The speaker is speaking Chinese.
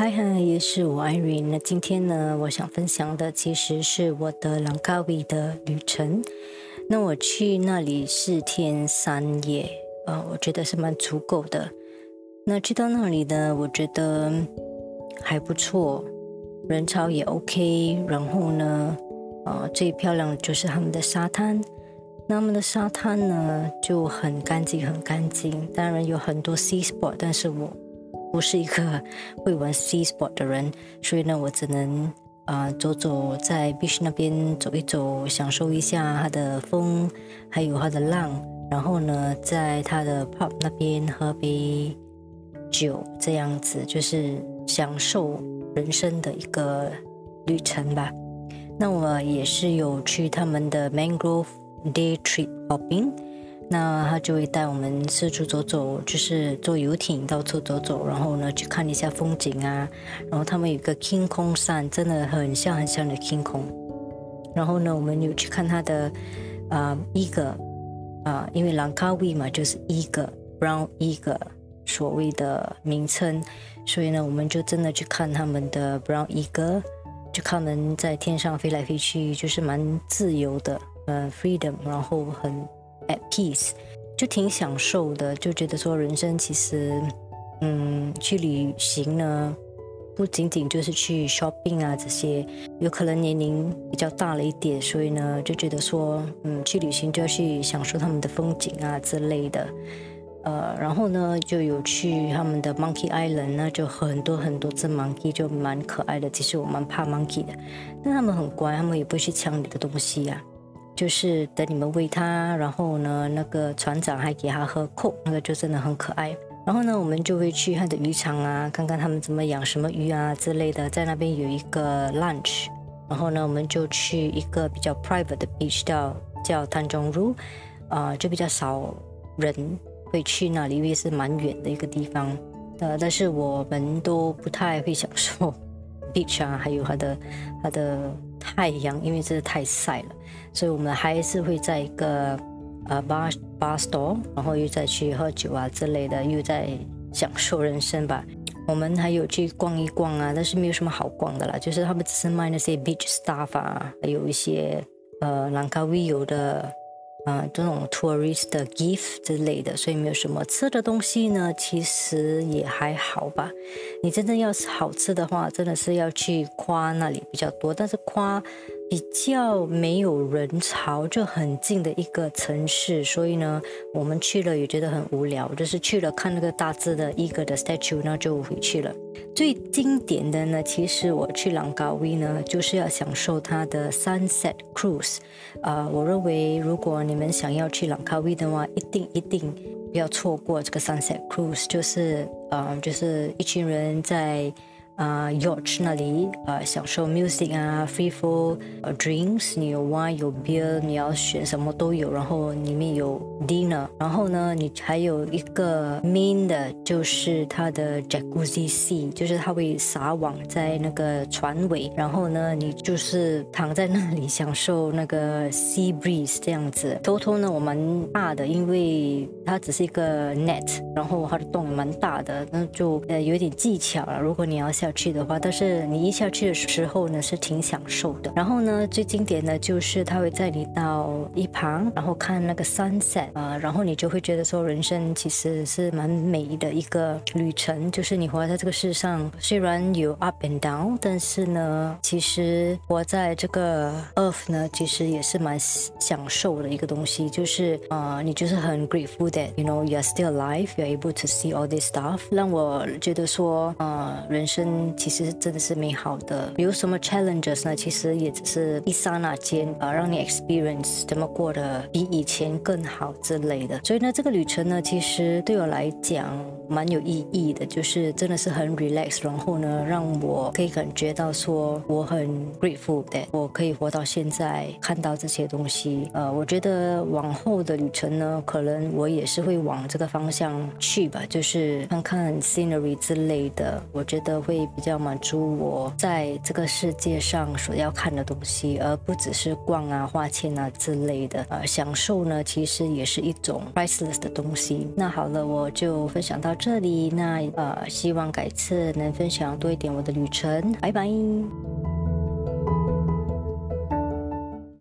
嗨嗨，也是我 Irene。那今天呢，我想分享的其实是我的朗卡威的旅程。那我去那里四天三夜，呃，我觉得是蛮足够的。那去到那里呢，我觉得还不错，人潮也 OK。然后呢，呃，最漂亮的就是他们的沙滩。那他们的沙滩呢就很干净，很干净。当然有很多 sea spot，但是我。不是一个 会玩 sea sport 的人，所以呢，我只能啊走走在 beach 那边走一走，享受一下它的风，还有它的浪，然后呢，在它的 pub 那边喝杯酒，这样子就是享受人生的一个旅程吧。那我也是有去他们的 mangrove day trip hopping。那他就会带我们四处走走，就是坐游艇到处走走，然后呢去看一下风景啊。然后他们有个 King Kong 山，真的很像很像的 King Kong。然后呢，我们有去看他的啊一个啊，因为兰卡威嘛，就是一个 Brown 一个所谓的名称，所以呢，我们就真的去看他们的 Brown 一个，就看他们在天上飞来飞去，就是蛮自由的，呃，freedom，然后很。At peace，就挺享受的，就觉得说人生其实，嗯，去旅行呢，不仅仅就是去 shopping 啊这些，有可能年龄比较大了一点，所以呢就觉得说，嗯，去旅行就要去享受他们的风景啊之类的，呃，然后呢就有去他们的 Monkey Island，那就很多很多只 monkey 就蛮可爱的，其实我蛮怕 monkey 的，但他们很乖，他们也不会去抢你的东西呀。就是等你们喂它，然后呢，那个船长还给它喝扣，那个就真的很可爱。然后呢，我们就会去他的渔场啊，看看他们怎么养什么鱼啊之类的。在那边有一个 lunch，然后呢，我们就去一个比较 private 的 beach 叫叫滩中路，啊，就比较少人会去那里，因为是蛮远的一个地方。呃，但是我们都不太会享受 beach 啊，还有它的它的。太阳，因为真的太晒了，所以我们还是会在一个呃 bar bar store，然后又再去喝酒啊之类的，又在享受人生吧。我们还有去逛一逛啊，但是没有什么好逛的啦，就是他们只是卖那些 beach stuff 啊，还有一些呃兰卡威有的。啊，这种 tourist 的 gift 之类的，所以没有什么吃的东西呢，其实也还好吧。你真正要好吃的话，真的是要去夸那里比较多，但是夸。比较没有人潮，就很近的一个城市，所以呢，我们去了也觉得很无聊，就是去了看那个大致的一个的 statue，那就回去了。最经典的呢，其实我去朗高威呢，就是要享受它的 sunset cruise。啊，我认为如果你们想要去朗高威的话，一定一定不要错过这个 sunset cruise，就是呃，就是一群人在。啊，yacht 那里啊，享受 music 啊，free for drinks，你有 wine 有 beer，你要选什么都有，然后里面有 dinner，然后呢，你还有一个 main 的，就是它的 jacuzzi sea，就是它会撒网在那个船尾，然后呢，你就是躺在那里享受那个 sea breeze 这样子。偷偷呢，我蛮怕的，因为它只是一个 net，然后它的洞也蛮大的，那就呃有点技巧了。如果你要下去的话，但是你一下去的时候呢，是挺享受的。然后呢，最经典的就是他会载你到一旁，然后看那个 sunset 啊，然后你就会觉得说，人生其实是蛮美的一个旅程。就是你活在这个世上，虽然有 up and down，但是呢，其实活在这个 earth 呢，其实也是蛮享受的一个东西。就是啊，你就是很 grateful that you know you are still alive, you are able to see all this stuff，让我觉得说，啊，人生。其实真的是美好的，有什么 challenges 呢？其实也只是一刹那间啊，让你 experience 怎么过得比以前更好之类的。所以呢，这个旅程呢，其实对我来讲蛮有意义的，就是真的是很 relax，然后呢，让我可以感觉到说我很 grateful 的，我可以活到现在，看到这些东西。呃，我觉得往后的旅程呢，可能我也是会往这个方向去吧，就是看看 scenery 之类的，我觉得会。比较满足我在这个世界上所要看的东西，而不只是逛啊、花钱啊之类的。呃，享受呢，其实也是一种 priceless 的东西。那好了，我就分享到这里。那呃，希望改次能分享多一点我的旅程。拜拜。